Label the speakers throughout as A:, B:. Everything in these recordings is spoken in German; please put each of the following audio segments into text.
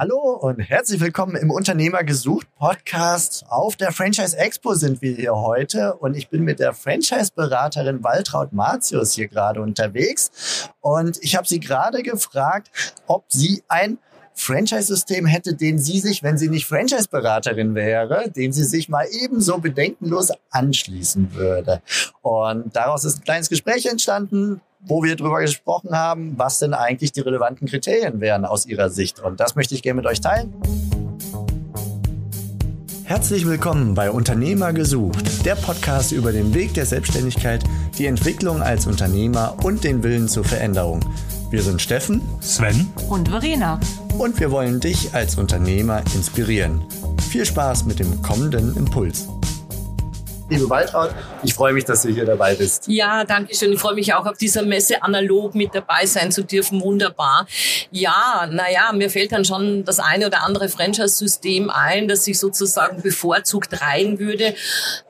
A: Hallo und herzlich willkommen im Unternehmer gesucht Podcast. Auf der Franchise Expo sind wir hier heute und ich bin mit der Franchise-Beraterin Waltraud Martius hier gerade unterwegs und ich habe sie gerade gefragt, ob sie ein Franchise-System hätte, den sie sich, wenn sie nicht Franchise-Beraterin wäre, dem sie sich mal ebenso bedenkenlos anschließen würde. Und daraus ist ein kleines Gespräch entstanden wo wir darüber gesprochen haben, was denn eigentlich die relevanten Kriterien wären aus Ihrer Sicht. Und das möchte ich gerne mit euch teilen. Herzlich willkommen bei Unternehmer gesucht, der Podcast über den Weg der Selbstständigkeit, die Entwicklung als Unternehmer und den Willen zur Veränderung. Wir sind Steffen,
B: Sven
C: und Verena.
A: Und wir wollen dich als Unternehmer inspirieren. Viel Spaß mit dem kommenden Impuls liebe Waltraud. Ich freue mich, dass du hier dabei bist.
C: Ja, danke schön. Ich freue mich auch auf dieser Messe analog mit dabei sein zu dürfen. Wunderbar. Ja, naja, mir fällt dann schon das eine oder andere Franchise-System ein, das ich sozusagen bevorzugt rein würde.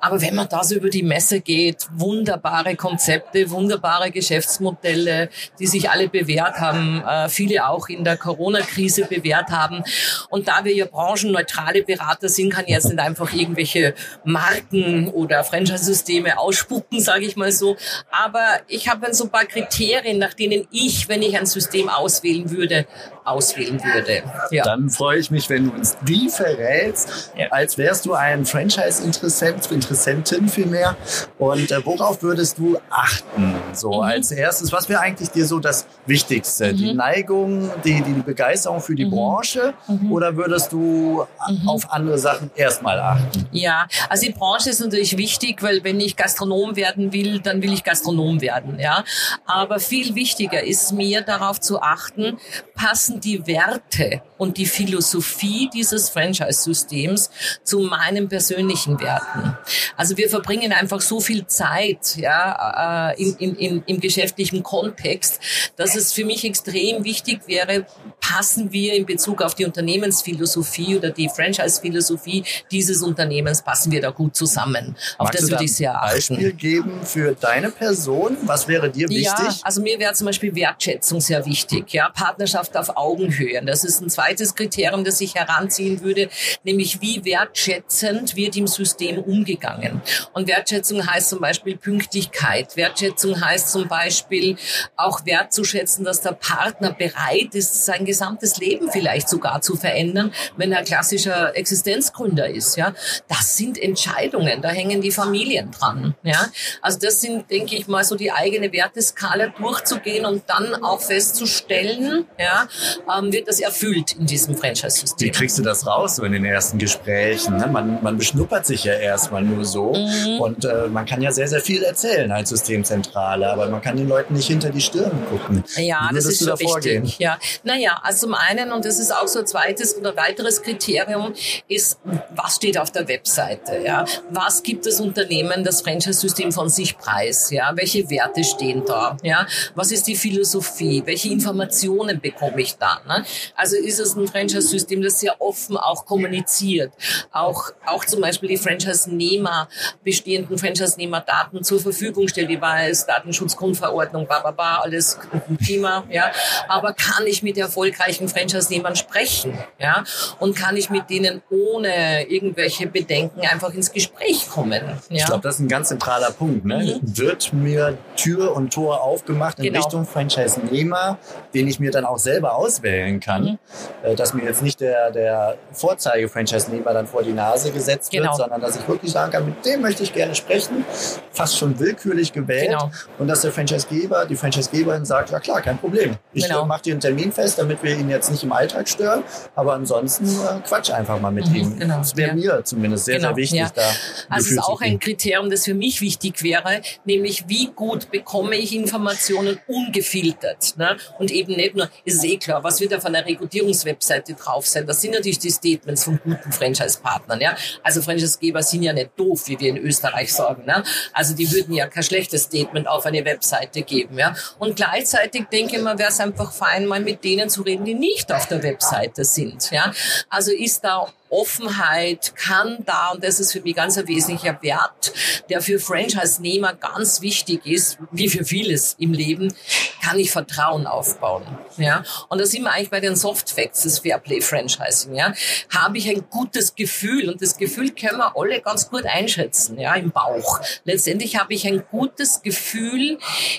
C: Aber wenn man da so über die Messe geht, wunderbare Konzepte, wunderbare Geschäftsmodelle, die sich alle bewährt haben, äh, viele auch in der Corona-Krise bewährt haben. Und da wir ja branchenneutrale Berater sind, kann jetzt nicht einfach irgendwelche Marken oder oder Franchise-Systeme ausspucken, sage ich mal so. Aber ich habe so ein paar Kriterien, nach denen ich, wenn ich ein System auswählen würde, auswählen würde.
A: Ja. Dann freue ich mich, wenn du uns die verrätst, ja. als wärst du ein Franchise-Interessent, Interessentin vielmehr. Und äh, worauf würdest du achten? So mhm. als erstes, was wäre eigentlich dir so das Wichtigste? Mhm. Die Neigung, die, die Begeisterung für die mhm. Branche? Mhm. Oder würdest du mhm. auf andere Sachen erstmal achten?
C: Ja, also die Branche ist natürlich wichtig, weil wenn ich Gastronom werden will, dann will ich Gastronom werden, ja. Aber viel wichtiger ist mir darauf zu achten, passen die Werte und die Philosophie dieses Franchise-Systems zu meinen persönlichen Werten. Also wir verbringen einfach so viel Zeit, ja, äh, in, in, im geschäftlichen Kontext, dass es für mich extrem wichtig wäre, passen wir in Bezug auf die Unternehmensphilosophie oder die Franchise-Philosophie dieses Unternehmens, passen wir da gut zusammen. Auf
A: Magst
C: das
A: würde ich sehr achten. Beispiel geben für deine Person? Was wäre dir wichtig?
C: Ja, also mir wäre zum Beispiel Wertschätzung sehr wichtig. Ja, Partnerschaft auf Augenhöhe. Das ist ein zweites Kriterium, das ich heranziehen würde, nämlich wie wertschätzend wird im System umgegangen. Und Wertschätzung heißt zum Beispiel Pünktlichkeit. Wertschätzung heißt zum Beispiel auch wertzuschätzen, dass der Partner bereit ist, sein gesamtes Leben vielleicht sogar zu verändern, wenn er klassischer Existenzgründer ist. Ja, das sind Entscheidungen. Da hängen hängen die Familien dran. Ja? Also das sind, denke ich mal, so die eigene Werteskala durchzugehen und dann auch festzustellen, ja, ähm, wird das erfüllt in diesem Franchise-System.
A: Wie kriegst du das raus so in den ersten Gesprächen? Ne? Man, man beschnuppert sich ja erstmal nur so mhm. und äh, man kann ja sehr, sehr viel erzählen als Systemzentrale, aber man kann den Leuten nicht hinter die Stirn gucken.
C: Ja, das ist schon da wichtig. Ja. Naja, also zum einen, und das ist auch so ein zweites oder weiteres Kriterium, ist, was steht auf der Webseite? Ja? Was gibt gibt das Unternehmen das Franchise-System von sich preis? Ja, welche Werte stehen da? Ja, was ist die Philosophie? Welche Informationen bekomme ich da? Ne? Also ist es ein Franchise-System, das sehr offen auch kommuniziert, auch auch zum Beispiel die Franchise-Nehmer bestehenden Franchise-Nehmer-Daten zur Verfügung stellt, war es Datenschutzgrundverordnung, ba, ba, ba, alles Thema. Ja, aber kann ich mit erfolgreichen Franchise-Nehmern sprechen? Ja, und kann ich mit denen ohne irgendwelche Bedenken einfach ins Gespräch kommen? Kommen.
A: Ja? Ich glaube, das ist ein ganz zentraler Punkt. Ne? Mhm. Wird mir Tür und Tor aufgemacht in genau. Richtung Franchise-Nehmer, den ich mir dann auch selber auswählen kann, mhm. Äh, dass mir jetzt nicht der, der Vorzeige-Franchise-Nehmer dann vor die Nase gesetzt genau. wird, sondern dass ich wirklich sagen kann, mit dem möchte ich gerne sprechen, fast schon willkürlich gewählt genau. und dass der Franchise-Geber, die Franchise-Geberin sagt, ja klar, kein Problem. Ich genau. mache dir einen Termin fest, damit wir ihn jetzt nicht im Alltag stören, aber ansonsten äh, quatsch einfach mal mit mhm, ihm. Genau. Das wäre ja. mir zumindest sehr, sehr genau, wichtig, ja. da
C: also ist auch ein Kriterium, das für mich wichtig wäre, nämlich wie gut bekomme ich Informationen ungefiltert. Ne? Und eben nicht nur, ist eh klar, was wird auf einer Rekrutierungswebseite drauf sein? Das sind natürlich die Statements von guten Franchise-Partnern. Ja? Also Franchise-Geber sind ja nicht doof, wie wir in Österreich sagen. Ne? Also die würden ja kein schlechtes Statement auf eine Webseite geben. Ja? Und gleichzeitig denke ich mal, wäre es einfach fein, mal mit denen zu reden, die nicht auf der Webseite sind. Ja? Also ist da Offenheit kann da, und das ist für mich ganz ein wesentlicher Wert, der für Franchise-Nehmer ganz wichtig ist, wie für vieles im Leben, kann ich Vertrauen aufbauen. Ja, und da sind wir eigentlich bei den Soft Facts des Fairplay Franchising. Ja, habe ich ein gutes Gefühl und das Gefühl können wir alle ganz gut einschätzen. Ja, im Bauch. Letztendlich habe ich ein gutes Gefühl,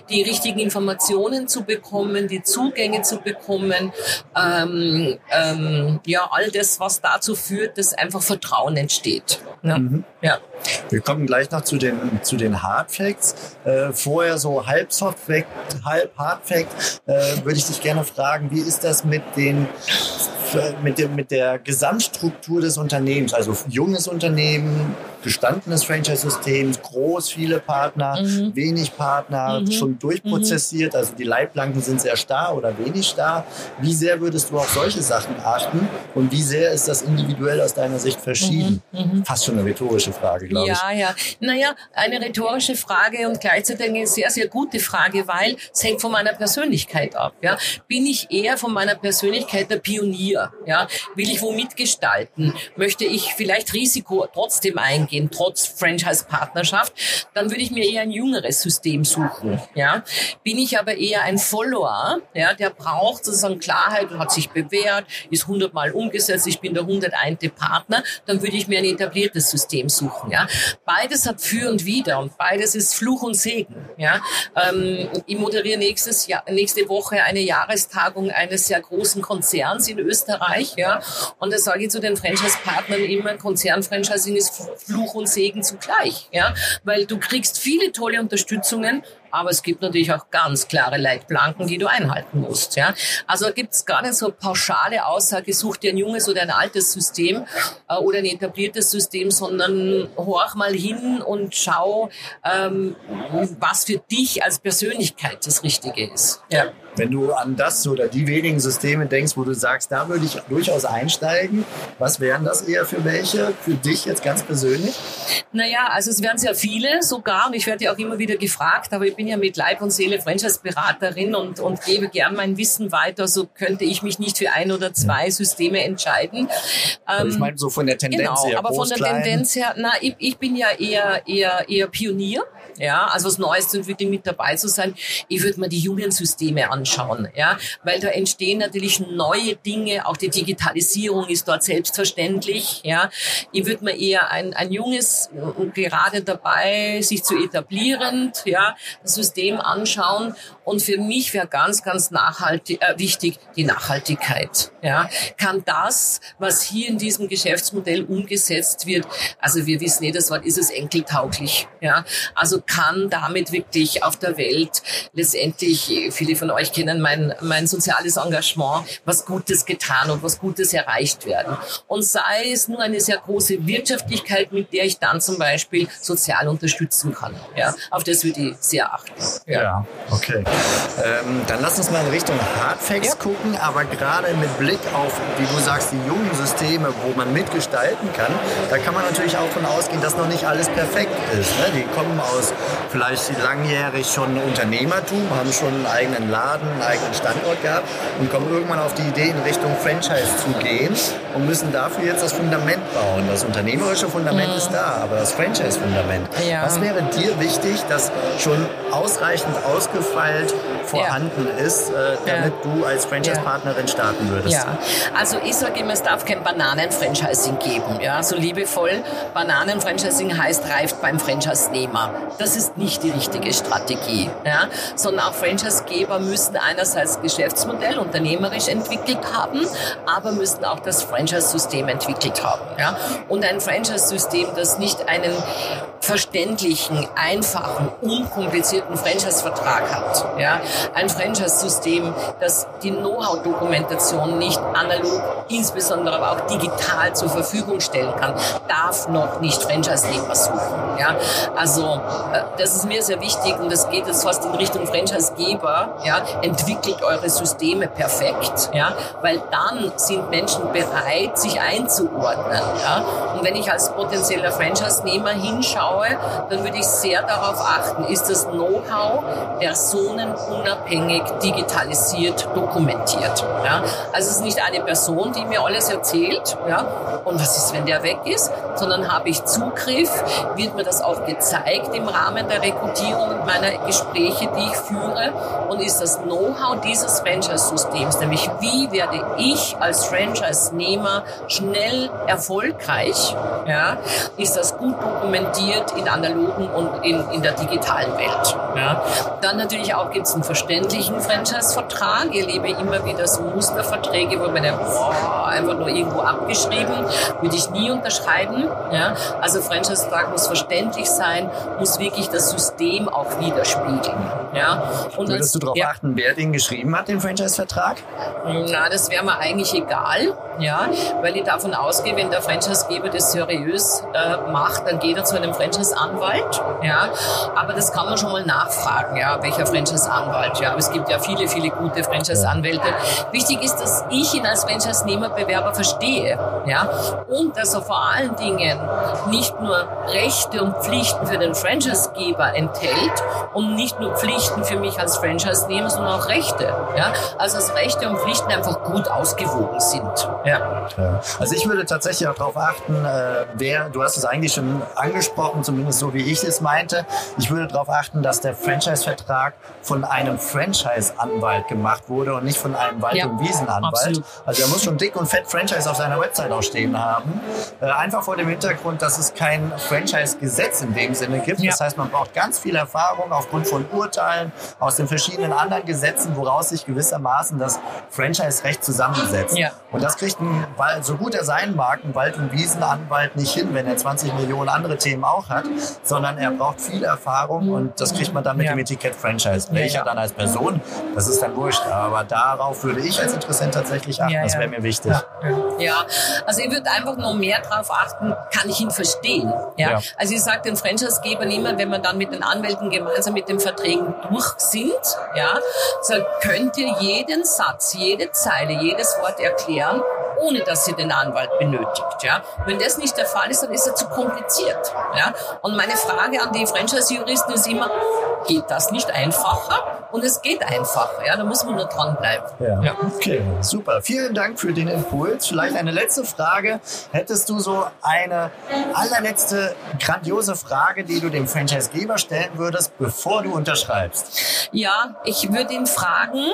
C: die richtigen Informationen zu bekommen, die Zugänge zu bekommen. Ähm, ähm, ja, all das, was dazu führt, dass einfach Vertrauen entsteht. Ja. Mhm. ja.
A: Wir kommen gleich noch zu den, zu den Hard Facts. Äh, vorher so halb Soft Fact, halb Hard Fact, äh, würde ich dich gerne fragen, wie ist das mit den mit, dem, mit der Gesamtstruktur des Unternehmens, also junges Unternehmen, gestandenes Franchise-System, groß, viele Partner, mhm. wenig Partner, mhm. schon durchprozessiert, also die Leitplanken sind sehr starr oder wenig starr. Wie sehr würdest du auf solche Sachen achten und wie sehr ist das individuell aus deiner Sicht verschieden? Mhm. mhm. Fast schon eine rhetorische Frage, glaube
C: ja, ich. Ja, ja. Naja, eine rhetorische Frage und gleichzeitig eine sehr, sehr gute Frage, weil es hängt von meiner Persönlichkeit ab. Ja. Bin ich eher von meiner Persönlichkeit der Pionier? Ja. Will ich wo mitgestalten? Möchte ich vielleicht Risiko trotzdem eingehen? trotz Franchise-Partnerschaft, dann würde ich mir eher ein jüngeres System suchen. Ja? Bin ich aber eher ein Follower, ja, der braucht sozusagen Klarheit und hat sich bewährt, ist hundertmal umgesetzt, ich bin der 101. Partner, dann würde ich mir ein etabliertes System suchen. Ja? Beides hat für und wider und beides ist Fluch und Segen. Ja? Ähm, ich moderiere nächstes Jahr, nächste Woche eine Jahrestagung eines sehr großen Konzerns in Österreich. Ja? Und da sage ich zu den Franchise-Partnern immer, Konzern-Franchising ist Fluch Fluch und Segen zugleich, ja, weil du kriegst viele tolle Unterstützungen, aber es gibt natürlich auch ganz klare Leitplanken, die du einhalten musst. Ja? Also gibt es gar nicht so pauschale Aussage, such dir ein junges oder ein altes System äh, oder ein etabliertes System, sondern horch mal hin und schau, ähm, was für dich als Persönlichkeit das Richtige ist. Ja.
A: Wenn du an das oder die wenigen Systeme denkst, wo du sagst, da würde ich durchaus einsteigen, was wären das eher für welche, für dich jetzt ganz persönlich?
C: Naja, also es wären sehr viele sogar und ich werde ja auch immer wieder gefragt, aber ich bin ja mit Leib und Seele Franchise-Beraterin und, und gebe gern mein Wissen weiter, so könnte ich mich nicht für ein oder zwei Systeme entscheiden.
A: Ähm, ich meine so von der Tendenz
C: genau,
A: her.
C: aber von der klein. Tendenz her, na, ich, ich bin ja eher, eher, eher Pionier ja, also was Neues zu entwickeln, mit dabei zu sein. Ich würde mir die jungen Systeme anschauen, ja, weil da entstehen natürlich neue Dinge, auch die Digitalisierung ist dort selbstverständlich, ja. Ich würde mir eher ein, ein junges, gerade dabei, sich zu etablieren, ja, System anschauen und für mich wäre ganz, ganz nachhaltig, äh, wichtig die Nachhaltigkeit, ja. Kann das, was hier in diesem Geschäftsmodell umgesetzt wird, also wir wissen eh, das Wort ist es enkeltauglich, ja. Also kann damit wirklich auf der Welt letztendlich, viele von euch kennen mein, mein soziales Engagement, was Gutes getan und was Gutes erreicht werden. Und sei es nur eine sehr große Wirtschaftlichkeit, mit der ich dann zum Beispiel sozial unterstützen kann. Ja, auf das würde ich sehr achten.
A: Ja, ja okay. Ähm, dann lass uns mal in Richtung Hardfacts ja. gucken, aber gerade mit Blick auf, wie du sagst, die jungen Systeme, wo man mitgestalten kann, da kann man natürlich auch von ausgehen, dass noch nicht alles perfekt ist. Ne? Die kommen aus vielleicht langjährig schon Unternehmertum, haben schon einen eigenen Laden, einen eigenen Standort gehabt und kommen irgendwann auf die Idee, in Richtung Franchise zu gehen und müssen dafür jetzt das Fundament bauen. Das unternehmerische Fundament mhm. ist da, aber das Franchise-Fundament. Ja. Was wäre dir wichtig, dass schon ausreichend ausgefeilt vorhanden ja. ist, äh, damit ja. du als Franchise-Partnerin starten würdest?
C: Ja, also ich sage immer, es darf kein Bananen-Franchising geben. Ja, so liebevoll. Bananen-Franchising heißt, reift beim Franchise-Nehmer. Das das ist nicht die richtige Strategie, ja? sondern auch Franchisegeber müssen einerseits Geschäftsmodell unternehmerisch entwickelt haben, aber müssen auch das Franchise-System entwickelt haben. Ja? Und ein Franchise-System, das nicht einen verständlichen, einfachen, unkomplizierten Franchise-Vertrag hat. Ja? Ein Franchise-System, das die Know-how-Dokumentation nicht analog, insbesondere aber auch digital zur Verfügung stellen kann, darf noch nicht Franchise-Nehmer suchen. Ja? Also äh, das ist mir sehr wichtig und das geht jetzt fast in Richtung Franchisegeber, ja, entwickelt eure Systeme perfekt, ja, weil dann sind Menschen bereit, sich einzuordnen, ja. Und wenn ich als potenzieller Franchise-Nehmer hinschaue, anschaue, dann würde ich sehr darauf achten, ist das Know-how personenunabhängig digitalisiert dokumentiert. Ja? Also es ist nicht eine Person, die mir alles erzählt, ja? und was ist, wenn der weg ist, sondern habe ich Zugriff, wird mir das auch gezeigt im Rahmen der Rekrutierung und meiner Gespräche, die ich führe, und ist das Know-how dieses Franchise-Systems, nämlich wie werde ich als Franchise-Nehmer schnell erfolgreich, ja, ist das gut dokumentiert in analogen und in, in der digitalen Welt. Ja. Dann natürlich auch gibt es einen verständlichen Franchise-Vertrag. Ich erlebe immer wieder so Musterverträge, wo man denkt, boah, einfach nur irgendwo abgeschrieben, würde ich nie unterschreiben. Ja. Also Franchise-Vertrag muss verständlich sein, muss wirklich das System auch widerspiegeln. Ja.
A: Und Würdest du darauf ja, achten, wer den geschrieben hat, den Franchise-Vertrag?
C: Na, das wäre mir eigentlich egal, ja, weil ich davon ausgehe, wenn der Franchisegeber das seriös äh, macht, dann geht er zu einem Franchise-Anwalt, ja. Aber das kann man schon mal nachfragen, ja, welcher Franchise-Anwalt, ja. Aber es gibt ja viele, viele gute Franchise-Anwälte. Wichtig ist, dass ich ihn als Franchise-Nehmer-Bewerber verstehe, ja, und dass er vor allen Dingen nicht nur Rechte und Pflichten für den Franchise-Geber enthält und nicht nur Pflichten für mich als Franchise-Nehmer, sondern auch Rechte, ja. Also dass Rechte und Pflichten einfach gut ausgewogen sind,
A: ja. Also ich würde tatsächlich auch darauf achten, äh, wer, du hast es eigentlich schon angesprochen, zumindest so wie ich es meinte. Ich würde darauf achten, dass der Franchise-Vertrag von einem Franchise-Anwalt gemacht wurde und nicht von einem Wald- ja, und Wiesenanwalt. Also er muss schon dick und fett Franchise auf seiner Website auch stehen haben. Äh, einfach vor dem Hintergrund, dass es kein Franchise-Gesetz in dem Sinne gibt. Ja. Das heißt, man braucht ganz viel Erfahrung aufgrund von Urteilen aus den verschiedenen anderen Gesetzen, woraus sich gewissermaßen das Franchise-Recht zusammensetzt. Ja. Und das kriegt ein, so gut er sein mag, ein Wald- und Wiesenanwalt nicht hin, wenn er 20 Millionen andere Themen auch hat, sondern er braucht viel Erfahrung und das kriegt man dann mit ja. dem Etikett Franchise. Welcher ja, dann als Person, das ist dann wurscht. Aber darauf würde ich als Interessent tatsächlich achten. das wäre mir wichtig.
C: Ja, also ich würde einfach noch mehr darauf achten, kann ich ihn verstehen. Ja? Also ich sage den Franchise-Gebern immer, wenn wir dann mit den Anwälten gemeinsam mit den Verträgen durch sind, ja, so könnt ihr jeden Satz, jede Zeile, jedes Wort erklären ohne dass sie den Anwalt benötigt. Ja? Wenn das nicht der Fall ist, dann ist er zu kompliziert. Ja? Und meine Frage an die Franchise-Juristen ist immer, geht das nicht einfacher? Und es geht einfacher. Ja? Da muss man nur dranbleiben.
A: Ja. ja. Okay, super. Vielen Dank für den Impuls. Vielleicht eine letzte Frage. Hättest du so eine allerletzte grandiose Frage, die du dem Franchisegeber stellen würdest, bevor du unterschreibst?
C: Ja, ich würde ihn fragen,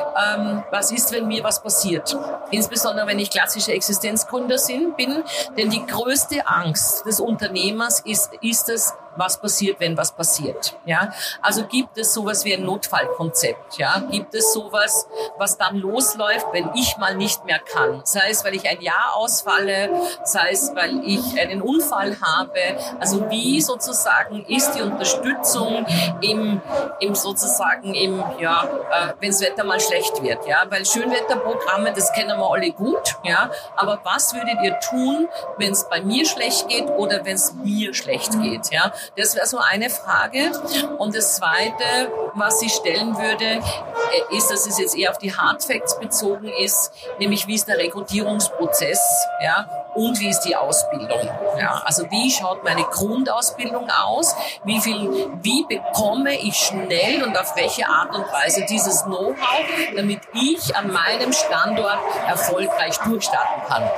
C: ähm, was ist, wenn mir was passiert. Insbesondere, wenn ich klassischer Existenzgründer bin. Denn die größte Angst des Unternehmers ist, ist es, was passiert, wenn was passiert. Ja, also gibt es sowas wie ein Notfallkonzept. Ja, gibt es sowas, was dann losläuft, wenn ich mal nicht mehr kann. Sei es, weil ich ein Jahr ausfalle, sei es, weil ich einen Unfall habe. Also wie sozusagen ist die Unterstützung im, im sozusagen im, ja, äh, wenn das Wetter mal schlecht wird. Ja, weil Schönwetterprogramme, das kennen wir alle gut. Ja, aber was würdet ihr tun, wenn es bei mir schlecht geht oder wenn es mir schlecht geht? Ja, das wäre so eine Frage. Und das Zweite, was ich stellen würde, äh, ist, dass es jetzt eher auf die Hard Facts bezogen ist, nämlich wie ist der Rekrutierungsprozess, ja, und wie ist die Ausbildung. Ja, also wie schaut meine Grundausbildung aus? Wie viel, wie bekomme ich schnell und auf welche Art und Weise dieses Know-how, damit ich an meinem Standort erfolgreich durchstarten kann?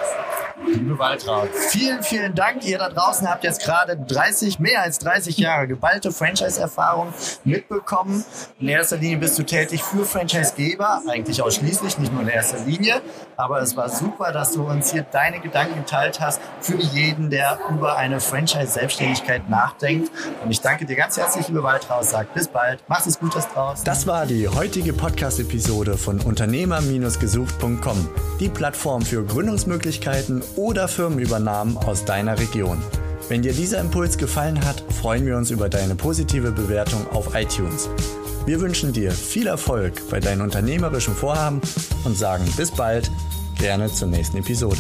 A: Liebe Waltraud, vielen, vielen Dank. Ihr da draußen habt jetzt gerade 30, mehr als 30 Jahre geballte Franchise-Erfahrung mitbekommen. In erster Linie bist du tätig für Franchise-Geber, eigentlich ausschließlich, nicht nur in erster Linie. Aber es war super, dass du uns hier deine Gedanken geteilt hast für jeden, der über eine Franchise-Selbstständigkeit nachdenkt. Und ich danke dir ganz herzlich, liebe Waltraud. Sag bis bald. Mach's es gut draußen. Das war die heutige Podcast-Episode von Unternehmer-gesucht.com. Die Plattform für Gründungsmöglichkeiten oder Firmenübernahmen aus deiner Region. Wenn dir dieser Impuls gefallen hat, freuen wir uns über deine positive Bewertung auf iTunes. Wir wünschen dir viel Erfolg bei deinen unternehmerischen Vorhaben und sagen bis bald, gerne zur nächsten Episode.